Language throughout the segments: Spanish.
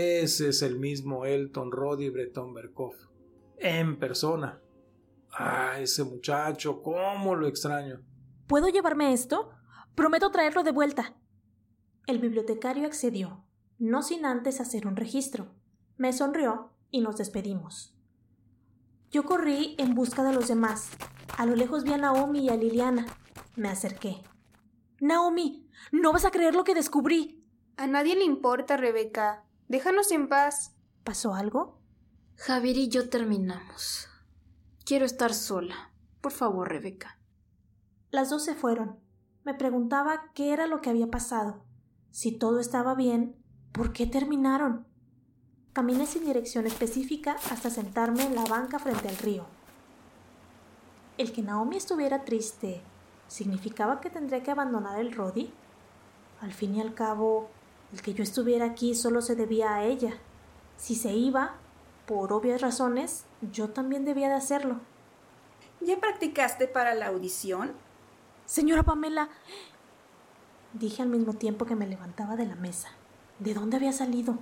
Ese es el mismo Elton Roddy Breton Berkoff. En persona. Ah, ese muchacho, cómo lo extraño. ¿Puedo llevarme esto? Prometo traerlo de vuelta. El bibliotecario accedió, no sin antes hacer un registro. Me sonrió y nos despedimos. Yo corrí en busca de los demás. A lo lejos vi a Naomi y a Liliana. Me acerqué. Naomi, no vas a creer lo que descubrí. A nadie le importa, Rebeca. Déjanos en paz. ¿Pasó algo? Javier y yo terminamos. Quiero estar sola. Por favor, Rebeca. Las dos se fueron. Me preguntaba qué era lo que había pasado. Si todo estaba bien, ¿por qué terminaron? Caminé sin dirección específica hasta sentarme en la banca frente al río. El que Naomi estuviera triste, ¿significaba que tendría que abandonar el Rodi? Al fin y al cabo, el que yo estuviera aquí solo se debía a ella. Si se iba, por obvias razones, yo también debía de hacerlo. ¿Ya practicaste para la audición? Señora Pamela, dije al mismo tiempo que me levantaba de la mesa. ¿De dónde había salido?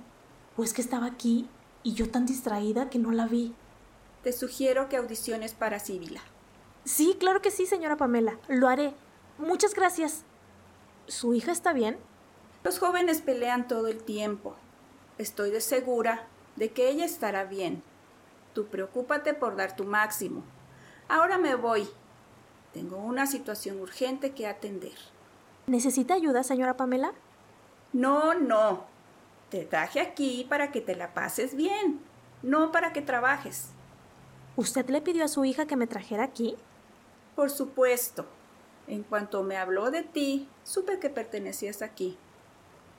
¿O es que estaba aquí y yo tan distraída que no la vi? Te sugiero que audiciones para Sibila. Sí, claro que sí, señora Pamela. Lo haré. Muchas gracias. ¿Su hija está bien? Los jóvenes pelean todo el tiempo. Estoy de segura de que ella estará bien. Tú preocúpate por dar tu máximo. Ahora me voy. Tengo una situación urgente que atender. ¿Necesita ayuda, señora Pamela? No, no. Te traje aquí para que te la pases bien, no para que trabajes. ¿Usted le pidió a su hija que me trajera aquí? Por supuesto. En cuanto me habló de ti, supe que pertenecías aquí.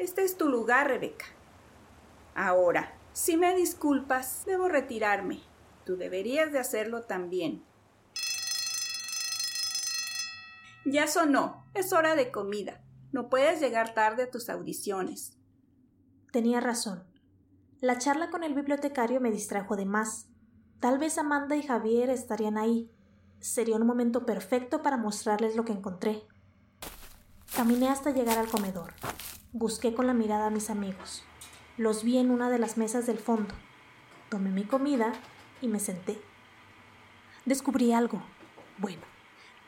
Este es tu lugar, Rebeca. Ahora, si me disculpas, debo retirarme. Tú deberías de hacerlo también. Ya sonó. Es hora de comida. No puedes llegar tarde a tus audiciones. Tenía razón. La charla con el bibliotecario me distrajo de más. Tal vez Amanda y Javier estarían ahí. Sería un momento perfecto para mostrarles lo que encontré. Caminé hasta llegar al comedor. Busqué con la mirada a mis amigos. Los vi en una de las mesas del fondo. Tomé mi comida y me senté. Descubrí algo. Bueno,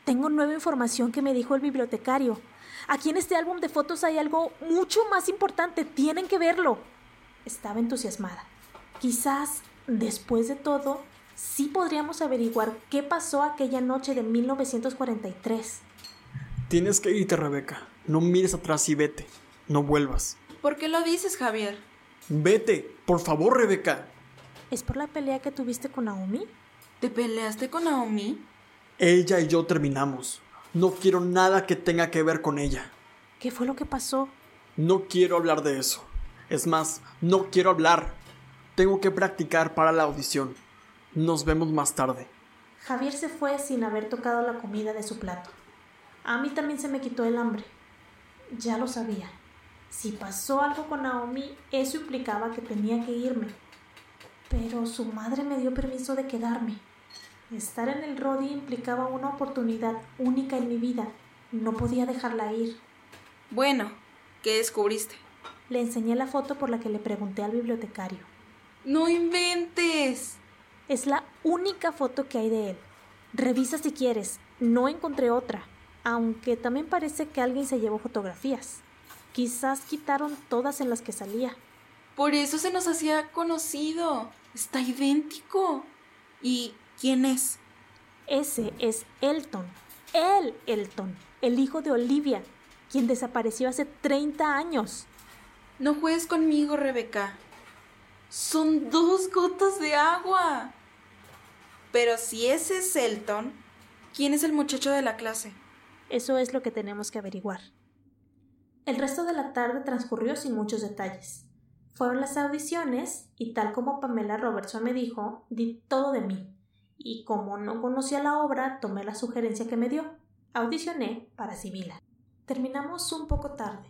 tengo nueva información que me dijo el bibliotecario. Aquí en este álbum de fotos hay algo mucho más importante. Tienen que verlo. Estaba entusiasmada. Quizás, después de todo, sí podríamos averiguar qué pasó aquella noche de 1943. Tienes que irte, Rebeca. No mires atrás y vete. No vuelvas. ¿Por qué lo dices, Javier? Vete, por favor, Rebeca. ¿Es por la pelea que tuviste con Naomi? ¿Te peleaste con Naomi? Ella y yo terminamos. No quiero nada que tenga que ver con ella. ¿Qué fue lo que pasó? No quiero hablar de eso. Es más, no quiero hablar. Tengo que practicar para la audición. Nos vemos más tarde. Javier se fue sin haber tocado la comida de su plato. A mí también se me quitó el hambre. Ya lo sabía. Si pasó algo con Naomi, eso implicaba que tenía que irme. Pero su madre me dio permiso de quedarme. Estar en el Rodi implicaba una oportunidad única en mi vida. No podía dejarla ir. Bueno, ¿qué descubriste? Le enseñé la foto por la que le pregunté al bibliotecario. ¡No inventes! Es la única foto que hay de él. Revisa si quieres. No encontré otra. Aunque también parece que alguien se llevó fotografías. Quizás quitaron todas en las que salía. Por eso se nos hacía conocido. Está idéntico. ¿Y quién es? Ese es Elton. El Elton, el hijo de Olivia, quien desapareció hace 30 años. No juegues conmigo, Rebeca. Son dos gotas de agua. Pero si ese es Elton, ¿quién es el muchacho de la clase? Eso es lo que tenemos que averiguar. El resto de la tarde transcurrió sin muchos detalles. Fueron las audiciones y tal como Pamela Robertson me dijo, di todo de mí. Y como no conocía la obra, tomé la sugerencia que me dio. Audicioné para Sibila. Terminamos un poco tarde.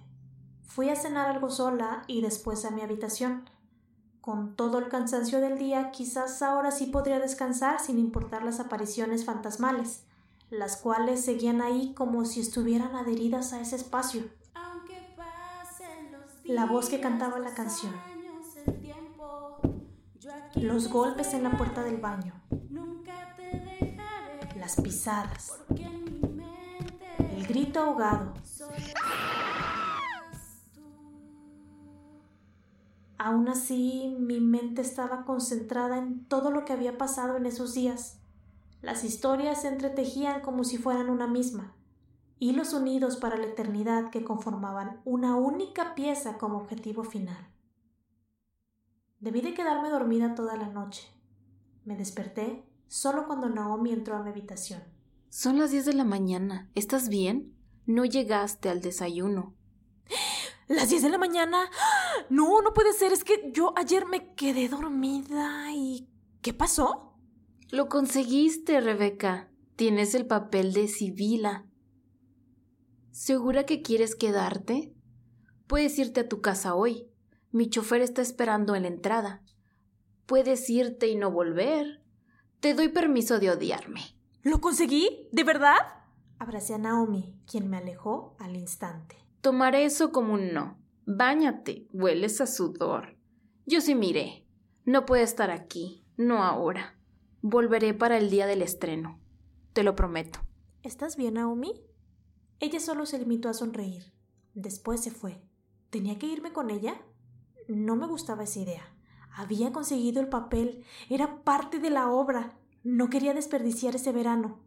Fui a cenar algo sola y después a mi habitación. Con todo el cansancio del día, quizás ahora sí podría descansar sin importar las apariciones fantasmales, las cuales seguían ahí como si estuvieran adheridas a ese espacio. La voz que cantaba la canción. Los golpes en la puerta del baño. Las pisadas. El grito ahogado. Aún así, mi mente estaba concentrada en todo lo que había pasado en esos días. Las historias se entretejían como si fueran una misma, hilos unidos para la eternidad que conformaban una única pieza como objetivo final. Debí de quedarme dormida toda la noche. Me desperté solo cuando Naomi entró a mi habitación. Son las 10 de la mañana. ¿Estás bien? No llegaste al desayuno. ¿Las 10 de la mañana? No, no puede ser. Es que yo ayer me quedé dormida y... ¿Qué pasó? Lo conseguiste, Rebeca. Tienes el papel de Sibila. ¿Segura que quieres quedarte? Puedes irte a tu casa hoy. Mi chofer está esperando en la entrada. Puedes irte y no volver. Te doy permiso de odiarme. ¿Lo conseguí? ¿De verdad? Abracé a Naomi, quien me alejó al instante. Tomaré eso como un no. Báñate, hueles a sudor. Yo sí miré. No puede estar aquí, no ahora. Volveré para el día del estreno. Te lo prometo. ¿Estás bien, Naomi? Ella solo se limitó a sonreír. Después se fue. ¿Tenía que irme con ella? No me gustaba esa idea. Había conseguido el papel. Era parte de la obra. No quería desperdiciar ese verano.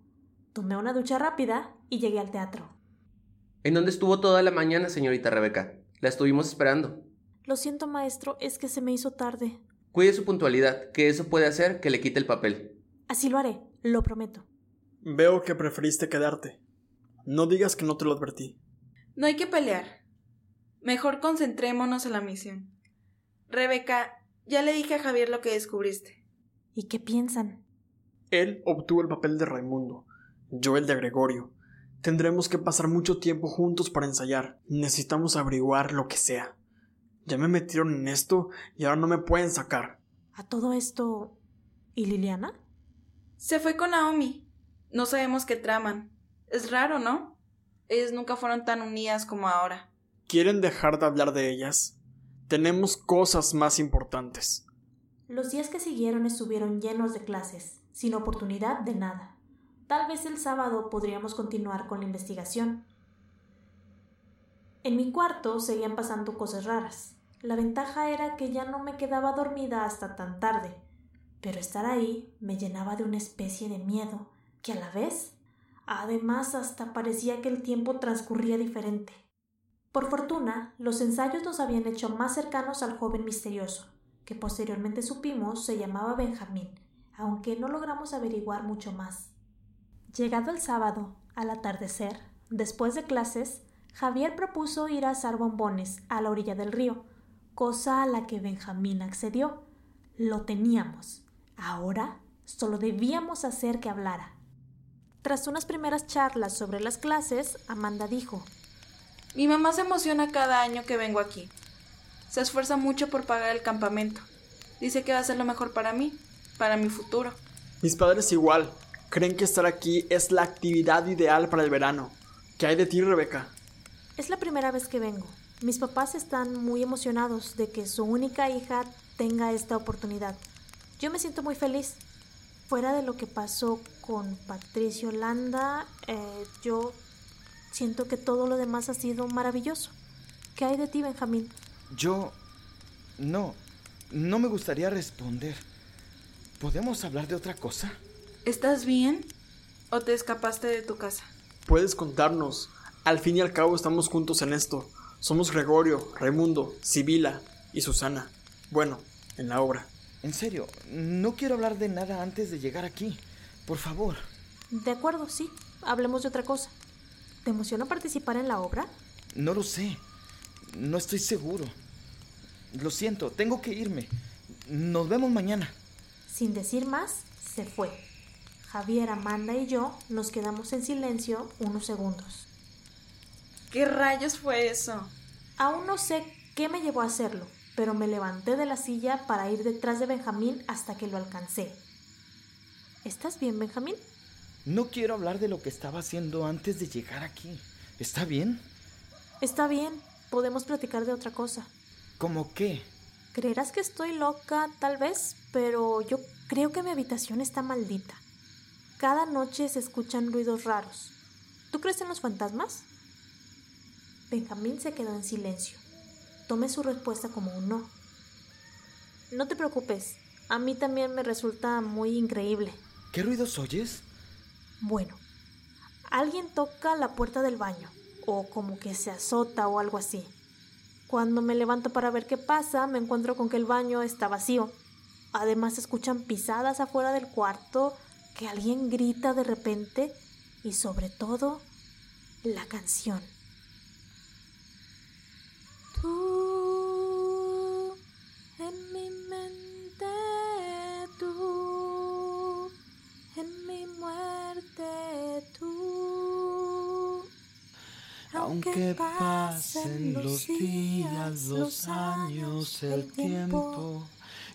Tomé una ducha rápida y llegué al teatro. ¿En dónde estuvo toda la mañana, señorita Rebeca? La estuvimos esperando. Lo siento, maestro, es que se me hizo tarde. Cuide su puntualidad, que eso puede hacer que le quite el papel. Así lo haré, lo prometo. Veo que preferiste quedarte. No digas que no te lo advertí. No hay que pelear. Mejor concentrémonos en la misión. Rebeca, ya le dije a Javier lo que descubriste. ¿Y qué piensan? Él obtuvo el papel de Raimundo, yo el de Gregorio. Tendremos que pasar mucho tiempo juntos para ensayar. Necesitamos averiguar lo que sea. Ya me metieron en esto y ahora no me pueden sacar. A todo esto. ¿Y Liliana? Se fue con Naomi. No sabemos qué traman. Es raro, ¿no? Ellas nunca fueron tan unidas como ahora. ¿Quieren dejar de hablar de ellas? Tenemos cosas más importantes. Los días que siguieron estuvieron llenos de clases, sin oportunidad de nada. Tal vez el sábado podríamos continuar con la investigación. En mi cuarto seguían pasando cosas raras. La ventaja era que ya no me quedaba dormida hasta tan tarde, pero estar ahí me llenaba de una especie de miedo que a la vez, además, hasta parecía que el tiempo transcurría diferente. Por fortuna, los ensayos nos habían hecho más cercanos al joven misterioso, que posteriormente supimos se llamaba Benjamín, aunque no logramos averiguar mucho más. Llegado el sábado, al atardecer, después de clases, Javier propuso ir a asar bombones a la orilla del río, cosa a la que Benjamín accedió. Lo teníamos. Ahora solo debíamos hacer que hablara. Tras unas primeras charlas sobre las clases, Amanda dijo Mi mamá se emociona cada año que vengo aquí. Se esfuerza mucho por pagar el campamento. Dice que va a ser lo mejor para mí, para mi futuro. Mis padres igual. Creen que estar aquí es la actividad ideal para el verano. ¿Qué hay de ti, Rebeca? Es la primera vez que vengo. Mis papás están muy emocionados de que su única hija tenga esta oportunidad. Yo me siento muy feliz. Fuera de lo que pasó con Patricio Landa, eh, yo siento que todo lo demás ha sido maravilloso. ¿Qué hay de ti, Benjamín? Yo... No, no me gustaría responder. ¿Podemos hablar de otra cosa? ¿Estás bien? ¿O te escapaste de tu casa? Puedes contarnos. Al fin y al cabo estamos juntos en esto. Somos Gregorio, Raimundo, Sibila y Susana. Bueno, en la obra. En serio, no quiero hablar de nada antes de llegar aquí. Por favor. De acuerdo, sí. Hablemos de otra cosa. ¿Te emociona participar en la obra? No lo sé. No estoy seguro. Lo siento, tengo que irme. Nos vemos mañana. Sin decir más, se fue. Javier, Amanda y yo nos quedamos en silencio unos segundos. ¿Qué rayos fue eso? Aún no sé qué me llevó a hacerlo, pero me levanté de la silla para ir detrás de Benjamín hasta que lo alcancé. ¿Estás bien, Benjamín? No quiero hablar de lo que estaba haciendo antes de llegar aquí. ¿Está bien? Está bien. Podemos platicar de otra cosa. ¿Cómo qué? Creerás que estoy loca, tal vez, pero yo creo que mi habitación está maldita. Cada noche se escuchan ruidos raros. ¿Tú crees en los fantasmas? Benjamín se quedó en silencio. Tomé su respuesta como un no. No te preocupes, a mí también me resulta muy increíble. ¿Qué ruidos oyes? Bueno, alguien toca la puerta del baño, o como que se azota o algo así. Cuando me levanto para ver qué pasa, me encuentro con que el baño está vacío. Además se escuchan pisadas afuera del cuarto, que alguien grita de repente y sobre todo la canción. Tú, Aunque pasen los días, los años, el tiempo,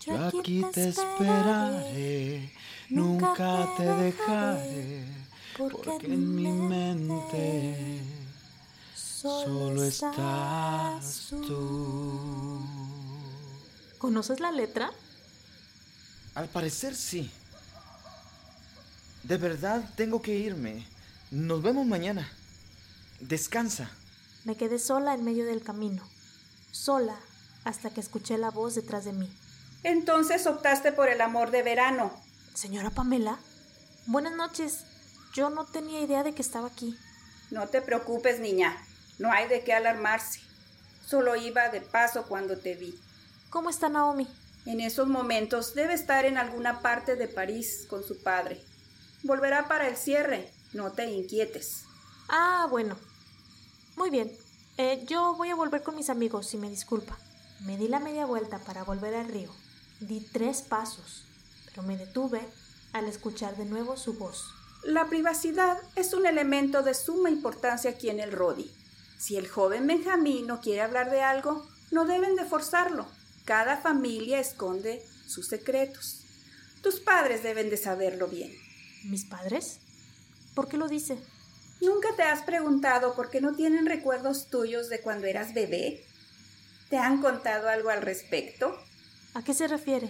yo aquí te esperaré, nunca te dejaré, porque en mi mente solo estás tú. ¿Conoces la letra? Al parecer sí. De verdad tengo que irme. Nos vemos mañana. Descansa. Me quedé sola en medio del camino, sola hasta que escuché la voz detrás de mí. Entonces optaste por el amor de verano. Señora Pamela, buenas noches. Yo no tenía idea de que estaba aquí. No te preocupes, niña. No hay de qué alarmarse. Solo iba de paso cuando te vi. ¿Cómo está Naomi? En esos momentos debe estar en alguna parte de París con su padre. Volverá para el cierre. No te inquietes. Ah, bueno. Muy bien. Eh, yo voy a volver con mis amigos, si me disculpa. Me di la media vuelta para volver al río. Di tres pasos, pero me detuve al escuchar de nuevo su voz. La privacidad es un elemento de suma importancia aquí en el Rodi. Si el joven Benjamín no quiere hablar de algo, no deben de forzarlo. Cada familia esconde sus secretos. Tus padres deben de saberlo bien. ¿Mis padres? ¿Por qué lo dice? ¿Nunca te has preguntado por qué no tienen recuerdos tuyos de cuando eras bebé? ¿Te han contado algo al respecto? ¿A qué se refiere?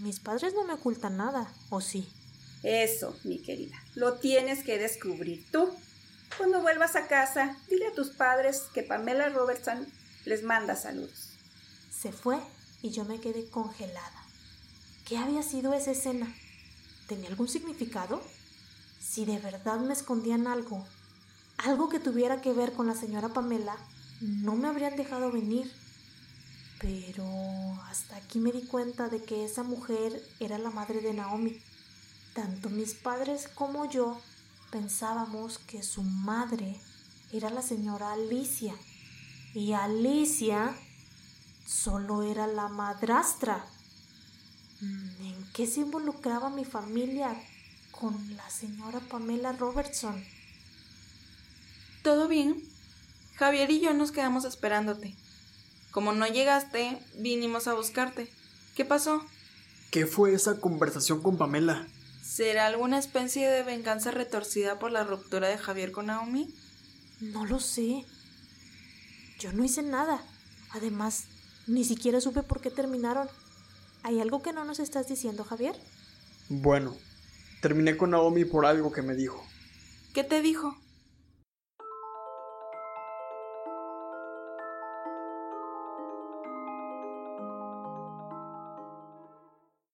Mis padres no me ocultan nada, ¿o sí? Eso, mi querida, lo tienes que descubrir tú. Cuando vuelvas a casa, dile a tus padres que Pamela Robertson les manda saludos. Se fue y yo me quedé congelada. ¿Qué había sido esa escena? ¿Tenía algún significado? Si de verdad me escondían algo, algo que tuviera que ver con la señora Pamela, no me habrían dejado venir. Pero hasta aquí me di cuenta de que esa mujer era la madre de Naomi. Tanto mis padres como yo pensábamos que su madre era la señora Alicia. Y Alicia solo era la madrastra. ¿En qué se involucraba mi familia con la señora Pamela Robertson? ¿Todo bien? Javier y yo nos quedamos esperándote. Como no llegaste, vinimos a buscarte. ¿Qué pasó? ¿Qué fue esa conversación con Pamela? ¿Será alguna especie de venganza retorcida por la ruptura de Javier con Naomi? No lo sé. Yo no hice nada. Además, ni siquiera supe por qué terminaron. ¿Hay algo que no nos estás diciendo, Javier? Bueno, terminé con Naomi por algo que me dijo. ¿Qué te dijo?